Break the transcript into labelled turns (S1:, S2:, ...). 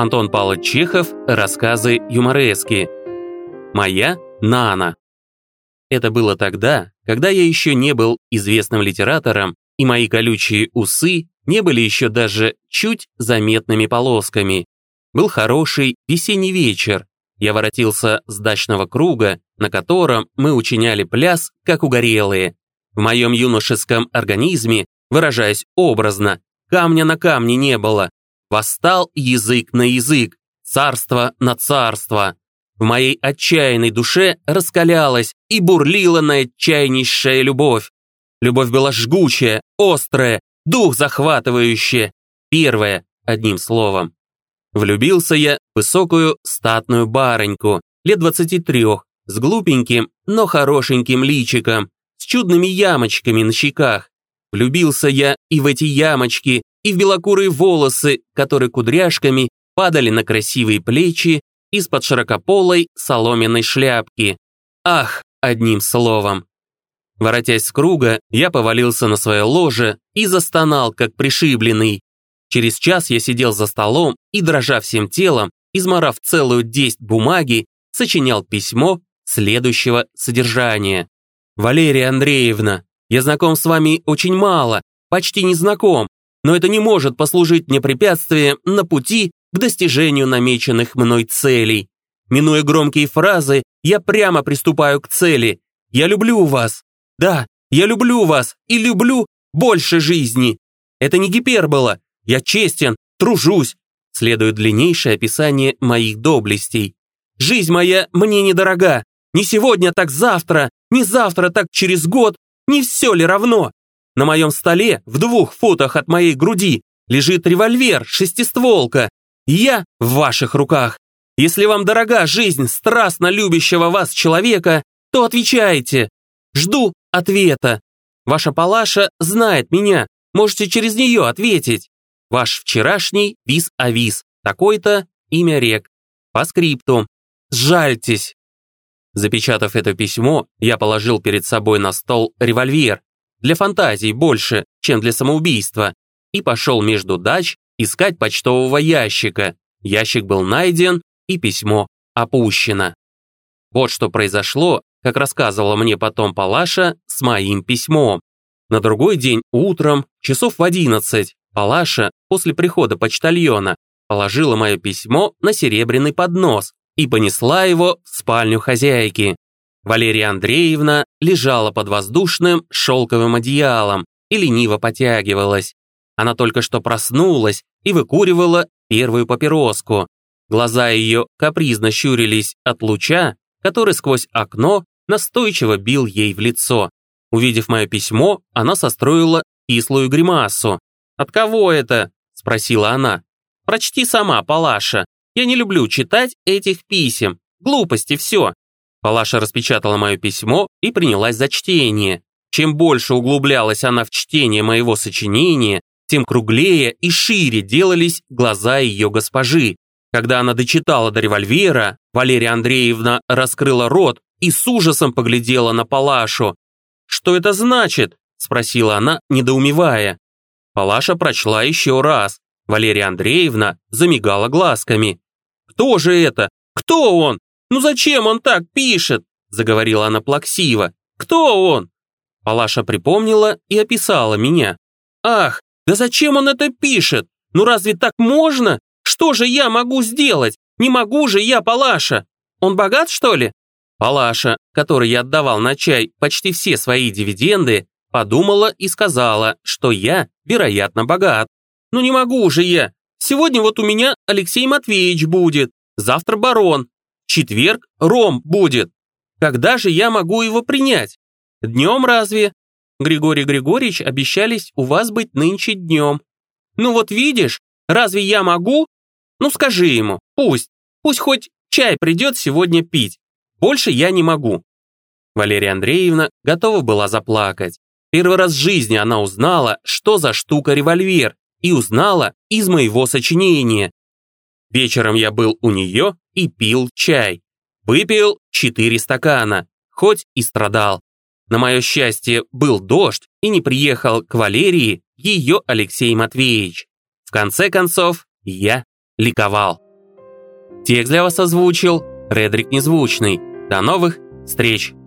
S1: Антон Павлович Чехов, рассказы юморески. Моя Нана. Это было тогда, когда я еще не был известным литератором, и мои колючие усы не были еще даже чуть заметными полосками. Был хороший весенний вечер. Я воротился с дачного круга, на котором мы учиняли пляс, как угорелые. В моем юношеском организме, выражаясь образно, камня на камне не было, Восстал язык на язык, царство на царство. В моей отчаянной душе раскалялась и бурлила наотчаяннейшая любовь. Любовь была жгучая, острая, дух захватывающая. Первая, одним словом. Влюбился я в высокую статную барыньку, лет двадцати трех, с глупеньким, но хорошеньким личиком, с чудными ямочками на щеках. Влюбился я и в эти ямочки, и в белокурые волосы, которые кудряшками падали на красивые плечи из-под широкополой соломенной шляпки. Ах, одним словом. Воротясь с круга, я повалился на свое ложе и застонал, как пришибленный. Через час я сидел за столом и, дрожа всем телом, изморав целую десть бумаги, сочинял письмо следующего содержания. «Валерия Андреевна, я знаком с вами очень мало, почти не знаком, но это не может послужить мне препятствием на пути к достижению намеченных мной целей. Минуя громкие фразы, я прямо приступаю к цели. Я люблю вас. Да, я люблю вас и люблю больше жизни. Это не гипербола. Я честен, тружусь. Следует длиннейшее описание моих доблестей. Жизнь моя мне недорога. Не сегодня, так завтра, не завтра, так через год. Не все ли равно? На моем столе, в двух футах от моей груди, лежит револьвер, шестистволка. Я в ваших руках. Если вам дорога жизнь страстно любящего вас человека, то отвечайте. Жду ответа. Ваша палаша знает меня, можете через нее ответить. Ваш вчерашний вис-авис, такой-то имя рек. По скрипту. Сжальтесь. Запечатав это письмо, я положил перед собой на стол револьвер, для фантазий больше, чем для самоубийства, и пошел между дач искать почтового ящика. Ящик был найден, и письмо опущено. Вот что произошло, как рассказывала мне потом Палаша, с моим письмом. На другой день утром, часов в одиннадцать, Палаша после прихода почтальона положила мое письмо на серебряный поднос и понесла его в спальню хозяйки. Валерия Андреевна лежала под воздушным шелковым одеялом и лениво потягивалась. Она только что проснулась и выкуривала первую папироску. Глаза ее капризно щурились от луча, который сквозь окно настойчиво бил ей в лицо. Увидев мое письмо, она состроила кислую гримасу. «От кого это?» – спросила она. «Прочти сама, Палаша. Я не люблю читать этих писем. Глупости все. Палаша распечатала мое письмо и принялась за чтение. Чем больше углублялась она в чтение моего сочинения, тем круглее и шире делались глаза ее госпожи. Когда она дочитала до револьвера, Валерия Андреевна раскрыла рот и с ужасом поглядела на Палашу. «Что это значит?» – спросила она, недоумевая. Палаша прочла еще раз. Валерия Андреевна замигала глазками. «Кто же это? Кто он? «Ну зачем он так пишет?» – заговорила она плаксиво. «Кто он?» Палаша припомнила и описала меня. «Ах, да зачем он это пишет? Ну разве так можно? Что же я могу сделать? Не могу же я, Палаша! Он богат, что ли?» Палаша, которой я отдавал на чай почти все свои дивиденды, подумала и сказала, что я, вероятно, богат. «Ну не могу же я! Сегодня вот у меня Алексей Матвеевич будет, завтра барон, четверг ром будет. Когда же я могу его принять? Днем разве? Григорий Григорьевич обещались у вас быть нынче днем. Ну вот видишь, разве я могу? Ну скажи ему, пусть, пусть хоть чай придет сегодня пить. Больше я не могу. Валерия Андреевна готова была заплакать. Первый раз в жизни она узнала, что за штука револьвер, и узнала из моего сочинения. Вечером я был у нее и пил чай. Выпил четыре стакана, хоть и страдал. На мое счастье, был дождь, и не приехал к Валерии ее Алексей Матвеевич. В конце концов, я ликовал. Текст для вас озвучил Редрик Незвучный. До новых встреч!